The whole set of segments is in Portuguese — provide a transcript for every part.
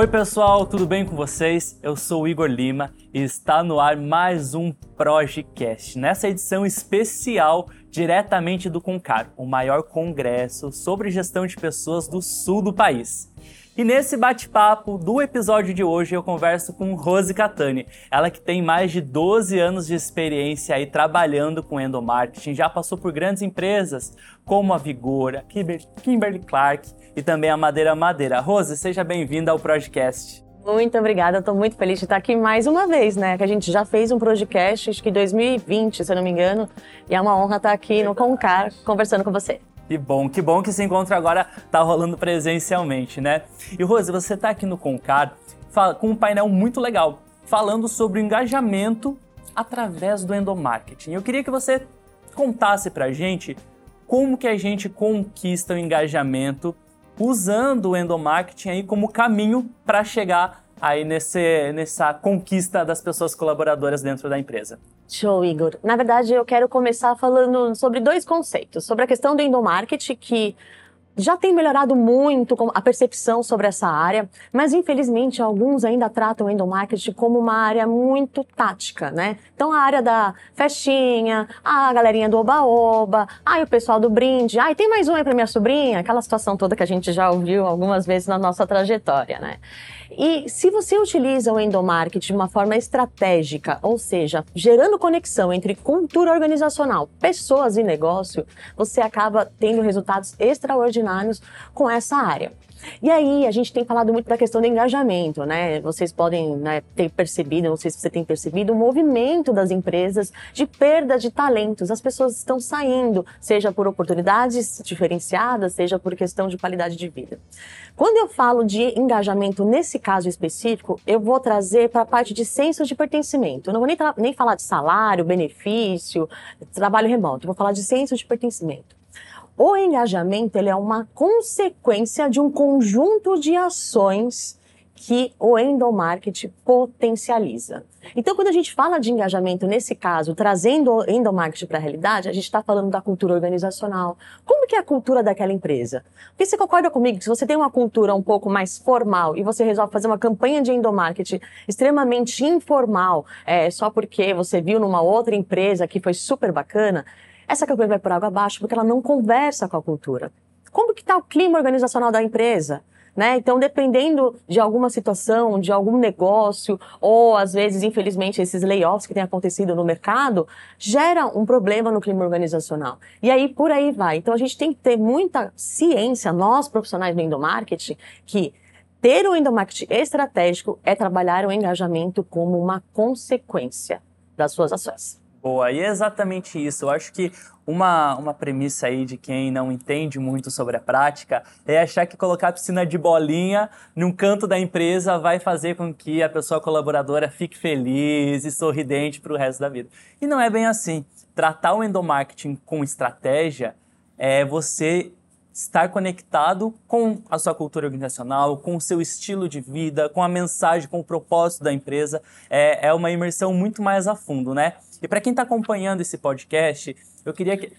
Oi pessoal, tudo bem com vocês? Eu sou o Igor Lima e está no ar mais um Projecast. Nessa edição especial diretamente do Concar, o maior congresso sobre gestão de pessoas do sul do país. E nesse bate-papo do episódio de hoje eu converso com Rose Catani, ela que tem mais de 12 anos de experiência aí trabalhando com endomarketing, já passou por grandes empresas como a Vigora, Kimberly Clark e também a Madeira Madeira. Rose, seja bem-vinda ao podcast. Muito obrigada, estou muito feliz de estar aqui mais uma vez, né? Que a gente já fez um podcast, acho que em 2020, se eu não me engano, e é uma honra estar aqui no Concar conversando com você. Que bom, que bom que esse encontro agora está rolando presencialmente, né? E Rose, você está aqui no Concar com um painel muito legal, falando sobre o engajamento através do endomarketing. Eu queria que você contasse para a gente como que a gente conquista o engajamento usando o endomarketing aí como caminho para chegar aí nesse, nessa conquista das pessoas colaboradoras dentro da empresa. Show, Igor. Na verdade, eu quero começar falando sobre dois conceitos. Sobre a questão do endomarketing, que já tem melhorado muito a percepção sobre essa área, mas infelizmente alguns ainda tratam o endomarketing como uma área muito tática, né? Então a área da festinha, a galerinha do oba-oba, ai o pessoal do brinde, ai tem mais um aí para minha sobrinha, aquela situação toda que a gente já ouviu algumas vezes na nossa trajetória, né? E se você utiliza o endomarketing de uma forma estratégica, ou seja, gerando conexão entre cultura organizacional, pessoas e negócio, você acaba tendo resultados extraordinários com essa área. E aí, a gente tem falado muito da questão do engajamento, né? Vocês podem né, ter percebido, não sei se você tem percebido, o movimento das empresas de perda de talentos. As pessoas estão saindo, seja por oportunidades diferenciadas, seja por questão de qualidade de vida. Quando eu falo de engajamento nesse caso específico, eu vou trazer para a parte de senso de pertencimento. Eu não vou nem, nem falar de salário, benefício, trabalho remoto, eu vou falar de senso de pertencimento. O engajamento ele é uma consequência de um conjunto de ações que o endomarketing potencializa. Então, quando a gente fala de engajamento, nesse caso, trazendo o endomarketing para a realidade, a gente está falando da cultura organizacional. Como que é a cultura daquela empresa? Porque você concorda comigo que se você tem uma cultura um pouco mais formal e você resolve fazer uma campanha de endomarketing extremamente informal, é, só porque você viu numa outra empresa que foi super bacana, essa campanha vai por água abaixo porque ela não conversa com a cultura. Como que está o clima organizacional da empresa? Né? Então, dependendo de alguma situação, de algum negócio, ou às vezes, infelizmente, esses layoffs que têm acontecido no mercado, gera um problema no clima organizacional. E aí, por aí vai. Então, a gente tem que ter muita ciência, nós profissionais do endomarketing, que ter o endomarketing estratégico é trabalhar o engajamento como uma consequência das suas ações. Boa, e é exatamente isso. Eu acho que uma, uma premissa aí de quem não entende muito sobre a prática é achar que colocar a piscina de bolinha num canto da empresa vai fazer com que a pessoa colaboradora fique feliz e sorridente para o resto da vida. E não é bem assim. Tratar o endomarketing com estratégia é você estar conectado com a sua cultura organizacional, com o seu estilo de vida, com a mensagem, com o propósito da empresa. É, é uma imersão muito mais a fundo, né? E para quem está acompanhando esse podcast, eu queria que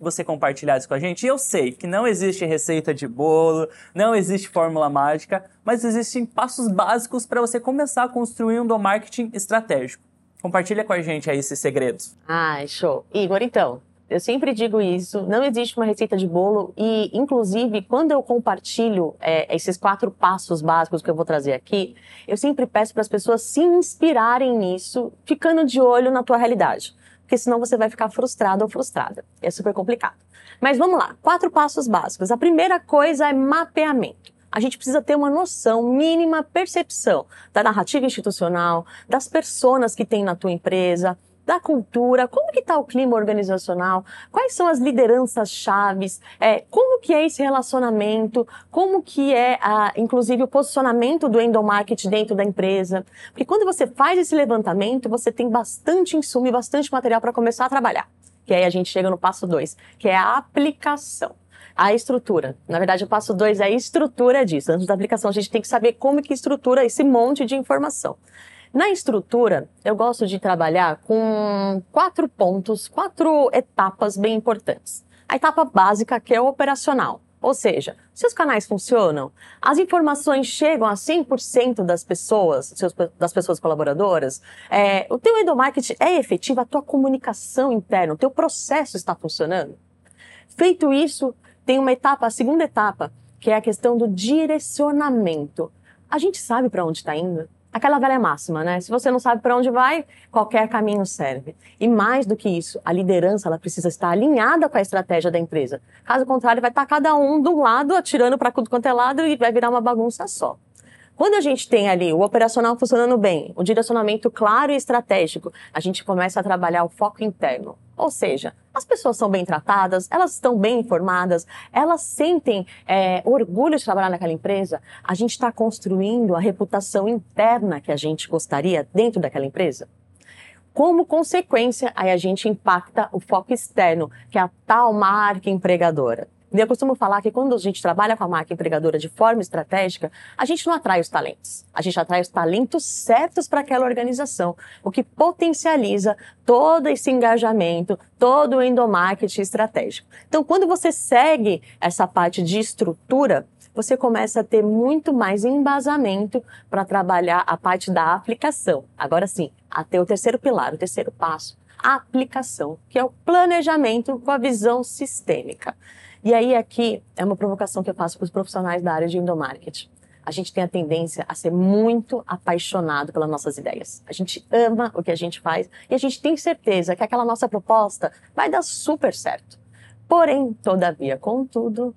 você compartilhasse com a gente. Eu sei que não existe receita de bolo, não existe fórmula mágica, mas existem passos básicos para você começar a construir um marketing estratégico. Compartilha com a gente aí esses segredos. Ah, show. Igor, então, eu sempre digo isso, não existe uma receita de bolo e, inclusive, quando eu compartilho é, esses quatro passos básicos que eu vou trazer aqui, eu sempre peço para as pessoas se inspirarem nisso, ficando de olho na tua realidade, porque senão você vai ficar frustrado ou frustrada. É super complicado. Mas vamos lá, quatro passos básicos. A primeira coisa é mapeamento a gente precisa ter uma noção, mínima percepção da narrativa institucional, das pessoas que tem na tua empresa, da cultura, como que está o clima organizacional, quais são as lideranças chaves, é, como que é esse relacionamento, como que é, a, inclusive, o posicionamento do endomarketing dentro da empresa. Porque quando você faz esse levantamento, você tem bastante insumo e bastante material para começar a trabalhar. que aí a gente chega no passo dois, que é a aplicação. A estrutura. Na verdade, o passo dois é a estrutura disso. Antes da aplicação, a gente tem que saber como que estrutura esse monte de informação. Na estrutura, eu gosto de trabalhar com quatro pontos, quatro etapas bem importantes. A etapa básica, que é o operacional. Ou seja, se os canais funcionam, as informações chegam a 100% das pessoas, das pessoas colaboradoras, é, o teu endomarketing é efetivo, a tua comunicação interna, o teu processo está funcionando. Feito isso, tem uma etapa, a segunda etapa, que é a questão do direcionamento. A gente sabe para onde está indo? Aquela velha máxima, né? Se você não sabe para onde vai, qualquer caminho serve. E mais do que isso, a liderança ela precisa estar alinhada com a estratégia da empresa. Caso contrário, vai estar cada um de um lado atirando para tudo quanto é lado e vai virar uma bagunça só. Quando a gente tem ali o operacional funcionando bem, o direcionamento claro e estratégico, a gente começa a trabalhar o foco interno. Ou seja, as pessoas são bem tratadas, elas estão bem informadas, elas sentem é, orgulho de trabalhar naquela empresa. A gente está construindo a reputação interna que a gente gostaria dentro daquela empresa. Como consequência, aí a gente impacta o foco externo, que é a tal marca empregadora. Eu costumo falar que quando a gente trabalha com a marca empregadora de forma estratégica, a gente não atrai os talentos. A gente atrai os talentos certos para aquela organização, o que potencializa todo esse engajamento, todo o endomarketing estratégico. Então, quando você segue essa parte de estrutura, você começa a ter muito mais embasamento para trabalhar a parte da aplicação. Agora sim, até o terceiro pilar, o terceiro passo, a aplicação, que é o planejamento com a visão sistêmica. E aí aqui é uma provocação que eu faço para os profissionais da área de endomarketing. A gente tem a tendência a ser muito apaixonado pelas nossas ideias. A gente ama o que a gente faz e a gente tem certeza que aquela nossa proposta vai dar super certo. Porém, todavia, contudo,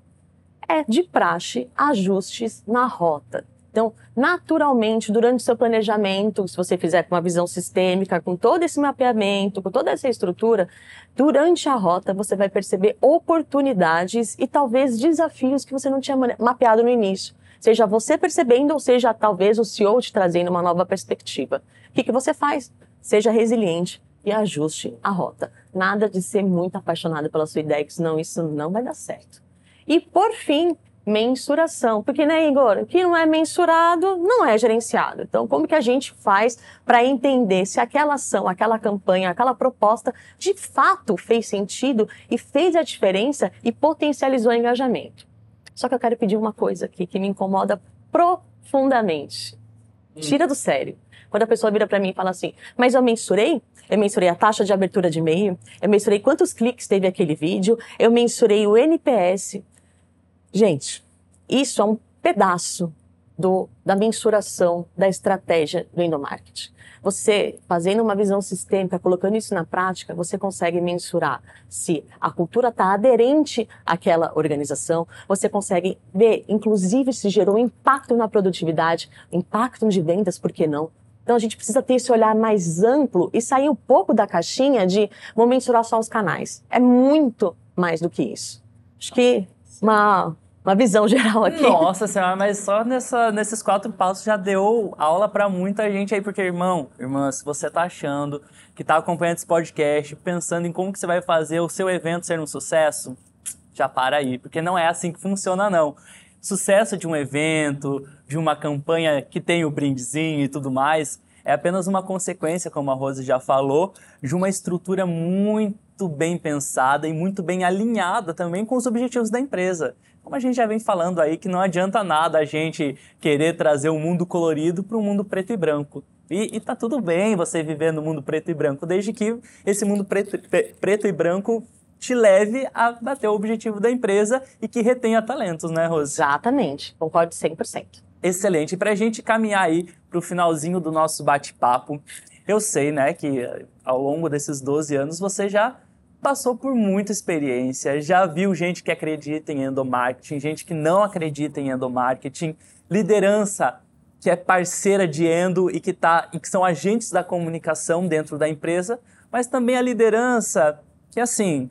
é de praxe ajustes na rota. Então, naturalmente, durante o seu planejamento, se você fizer com uma visão sistêmica, com todo esse mapeamento, com toda essa estrutura, durante a rota você vai perceber oportunidades e talvez desafios que você não tinha mapeado no início. Seja você percebendo ou seja talvez o CEO te trazendo uma nova perspectiva. O que, que você faz? Seja resiliente e ajuste a rota. Nada de ser muito apaixonado pela sua ideia, que senão isso não vai dar certo. E por fim, mensuração. Porque, né, Igor, o que não é mensurado não é gerenciado. Então, como que a gente faz para entender se aquela ação, aquela campanha, aquela proposta de fato fez sentido e fez a diferença e potencializou o engajamento? Só que eu quero pedir uma coisa aqui que me incomoda profundamente. Hum. Tira do sério. Quando a pessoa vira para mim e fala assim, mas eu mensurei? Eu mensurei a taxa de abertura de e-mail, eu mensurei quantos cliques teve aquele vídeo, eu mensurei o NPS. Gente, isso é um pedaço do, da mensuração da estratégia do endomarketing. Você, fazendo uma visão sistêmica, colocando isso na prática, você consegue mensurar se a cultura está aderente àquela organização, você consegue ver, inclusive, se gerou impacto na produtividade, impacto de vendas, por que não? Então a gente precisa ter esse olhar mais amplo e sair um pouco da caixinha de vou mensurar só os canais. É muito mais do que isso. Acho que uma uma visão geral aqui. Nossa senhora, mas só nessa, nesses quatro passos já deu aula para muita gente aí, porque, irmão, irmã, se você tá achando que tá acompanhando esse podcast, pensando em como que você vai fazer o seu evento ser um sucesso, já para aí, porque não é assim que funciona, não. Sucesso de um evento, de uma campanha que tem o brindezinho e tudo mais, é apenas uma consequência, como a Rose já falou, de uma estrutura muito bem pensada e muito bem alinhada também com os objetivos da empresa. Como a gente já vem falando aí, que não adianta nada a gente querer trazer o um mundo colorido para um mundo preto e branco. E, e tá tudo bem você viver no mundo preto e branco, desde que esse mundo preto, preto e branco te leve a bater o objetivo da empresa e que retenha talentos, né, Rose? Exatamente, concordo 100%. Excelente. E para a gente caminhar aí para o finalzinho do nosso bate-papo, eu sei, né, que ao longo desses 12 anos você já passou por muita experiência, já viu gente que acredita em endomarketing, gente que não acredita em endomarketing, liderança que é parceira de endo e que, tá, e que são agentes da comunicação dentro da empresa, mas também a liderança que, assim,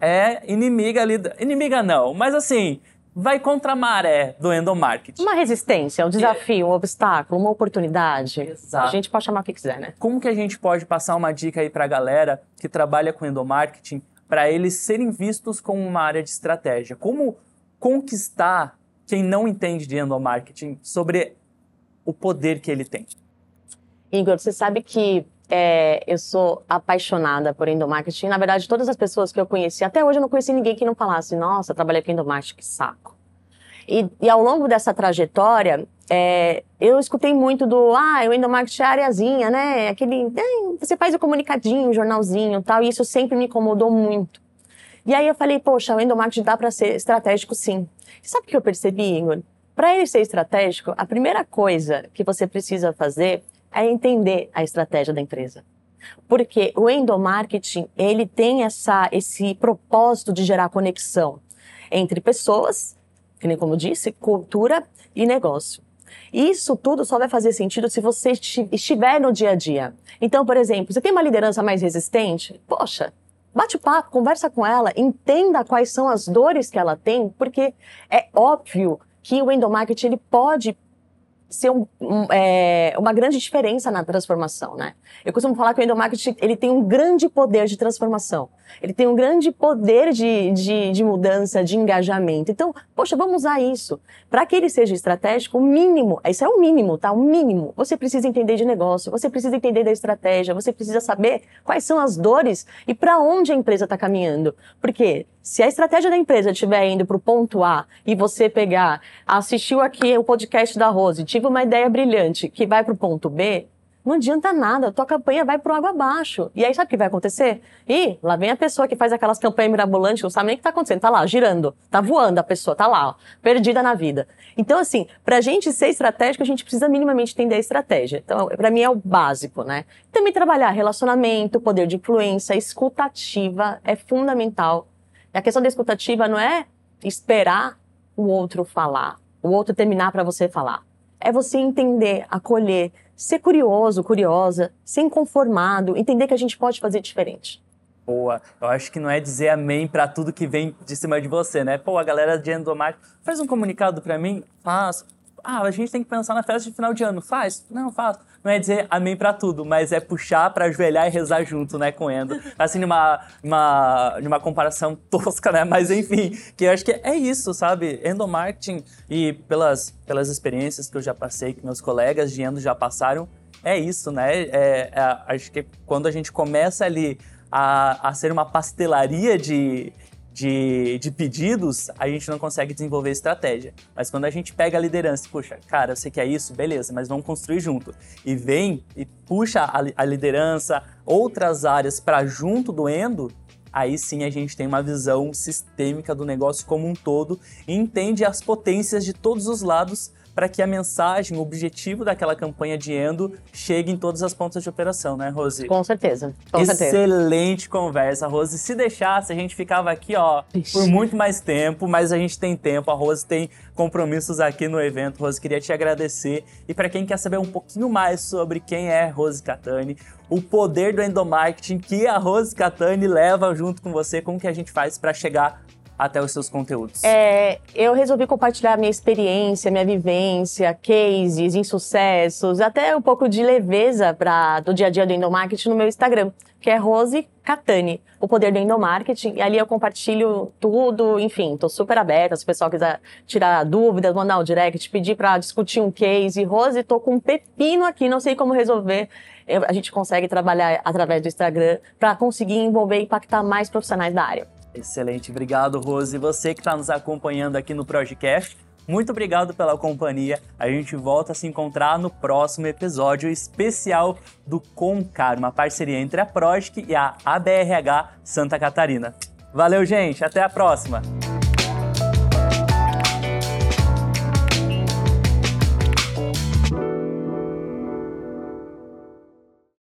é inimiga, inimiga não, mas assim, vai contra a maré do endomarketing. Uma resistência, um desafio, um obstáculo, uma oportunidade. Exato. A gente pode chamar o que quiser, né? Como que a gente pode passar uma dica aí para a galera que trabalha com endomarketing para eles serem vistos como uma área de estratégia? Como conquistar quem não entende de endomarketing sobre o poder que ele tem? Igor, você sabe que é, eu sou apaixonada por endomarketing. Na verdade, todas as pessoas que eu conheci, até hoje eu não conheci ninguém que não falasse, nossa, trabalhei com endomarketing, que saco. E, e ao longo dessa trajetória, é, eu escutei muito do, ah, o endomarketing é areazinha, né? Aquele, é, você faz o comunicadinho, o jornalzinho tal, e isso sempre me incomodou muito. E aí eu falei, poxa, o endomarketing dá para ser estratégico sim. E sabe o que eu percebi, Igor? Para ele ser estratégico, a primeira coisa que você precisa fazer é entender a estratégia da empresa. Porque o endomarketing, ele tem essa, esse propósito de gerar conexão entre pessoas, que nem como disse, cultura e negócio. Isso tudo só vai fazer sentido se você estiver no dia a dia. Então, por exemplo, você tem uma liderança mais resistente? Poxa, bate papo, conversa com ela, entenda quais são as dores que ela tem, porque é óbvio que o endomarketing ele pode ser um, um, é, uma grande diferença na transformação, né? Eu costumo falar que o endomarketing ele tem um grande poder de transformação. Ele tem um grande poder de, de, de mudança, de engajamento. Então, poxa, vamos usar isso. Para que ele seja estratégico, o mínimo, isso é o mínimo, tá? O mínimo. Você precisa entender de negócio, você precisa entender da estratégia, você precisa saber quais são as dores e para onde a empresa está caminhando. Porque se a estratégia da empresa estiver indo para o ponto A e você pegar, assistiu aqui o podcast da Rose, tive uma ideia brilhante que vai para o ponto B, não adianta nada, a tua campanha vai pro água abaixo. E aí sabe o que vai acontecer? Ih, lá vem a pessoa que faz aquelas campanhas mirabolantes, não sabe nem o que tá acontecendo. Tá lá, girando, tá voando a pessoa, tá lá, ó, perdida na vida. Então, assim, pra gente ser estratégico, a gente precisa minimamente entender a estratégia. Então, pra mim é o básico, né? Também trabalhar relacionamento, poder de influência, escutativa é fundamental. A questão da escutativa não é esperar o outro falar, o outro terminar para você falar. É você entender, acolher, ser curioso, curiosa, ser inconformado, entender que a gente pode fazer diferente. Boa. Eu acho que não é dizer amém para tudo que vem de cima de você, né? Pô, a galera de endomarketing, faz um comunicado para mim, faz. Ah, a gente tem que pensar na festa de final de ano. Faz? Não, faz. Não é dizer amém para tudo, mas é puxar para ajoelhar e rezar junto, né, com Endo. Assim, numa, uma, numa comparação tosca, né? Mas enfim, que eu acho que é isso, sabe? Endomarketing e pelas, pelas experiências que eu já passei, que meus colegas de Endo já passaram, é isso, né? É, é, acho que quando a gente começa ali a, a ser uma pastelaria de, de, de pedidos, a gente não consegue desenvolver estratégia. Mas quando a gente pega a liderança, puxa, cara, você quer isso? Beleza, mas vamos construir junto. E vem e puxa a, a liderança, outras áreas para junto do Endo, aí sim a gente tem uma visão sistêmica do negócio como um todo e entende as potências de todos os lados para que a mensagem, o objetivo daquela campanha de Endo chegue em todas as pontas de operação, né, Rose? Com certeza. Com Excelente certeza. conversa, Rose. Se deixasse, a gente ficava aqui, ó, Ixi. por muito mais tempo, mas a gente tem tempo, a Rose tem compromissos aqui no evento. Rose, queria te agradecer. E para quem quer saber um pouquinho mais sobre quem é Rose Catani, o poder do endomarketing que a Rose Catani leva junto com você, como que a gente faz para chegar até os seus conteúdos? É, eu resolvi compartilhar minha experiência, minha vivência, cases, insucessos, até um pouco de leveza pra, do dia a dia do endomarketing no meu Instagram, que é Rose Catani, o poder do endomarketing. E ali eu compartilho tudo, enfim, tô super aberta. Se o pessoal quiser tirar dúvidas, mandar um direct, pedir para discutir um case. Rose, tô com um pepino aqui, não sei como resolver. Eu, a gente consegue trabalhar através do Instagram para conseguir envolver e impactar mais profissionais da área. Excelente, obrigado, Rose. E você que está nos acompanhando aqui no Projecast, muito obrigado pela companhia. A gente volta a se encontrar no próximo episódio especial do Concar, uma parceria entre a Projic e a ABRH Santa Catarina. Valeu, gente. Até a próxima.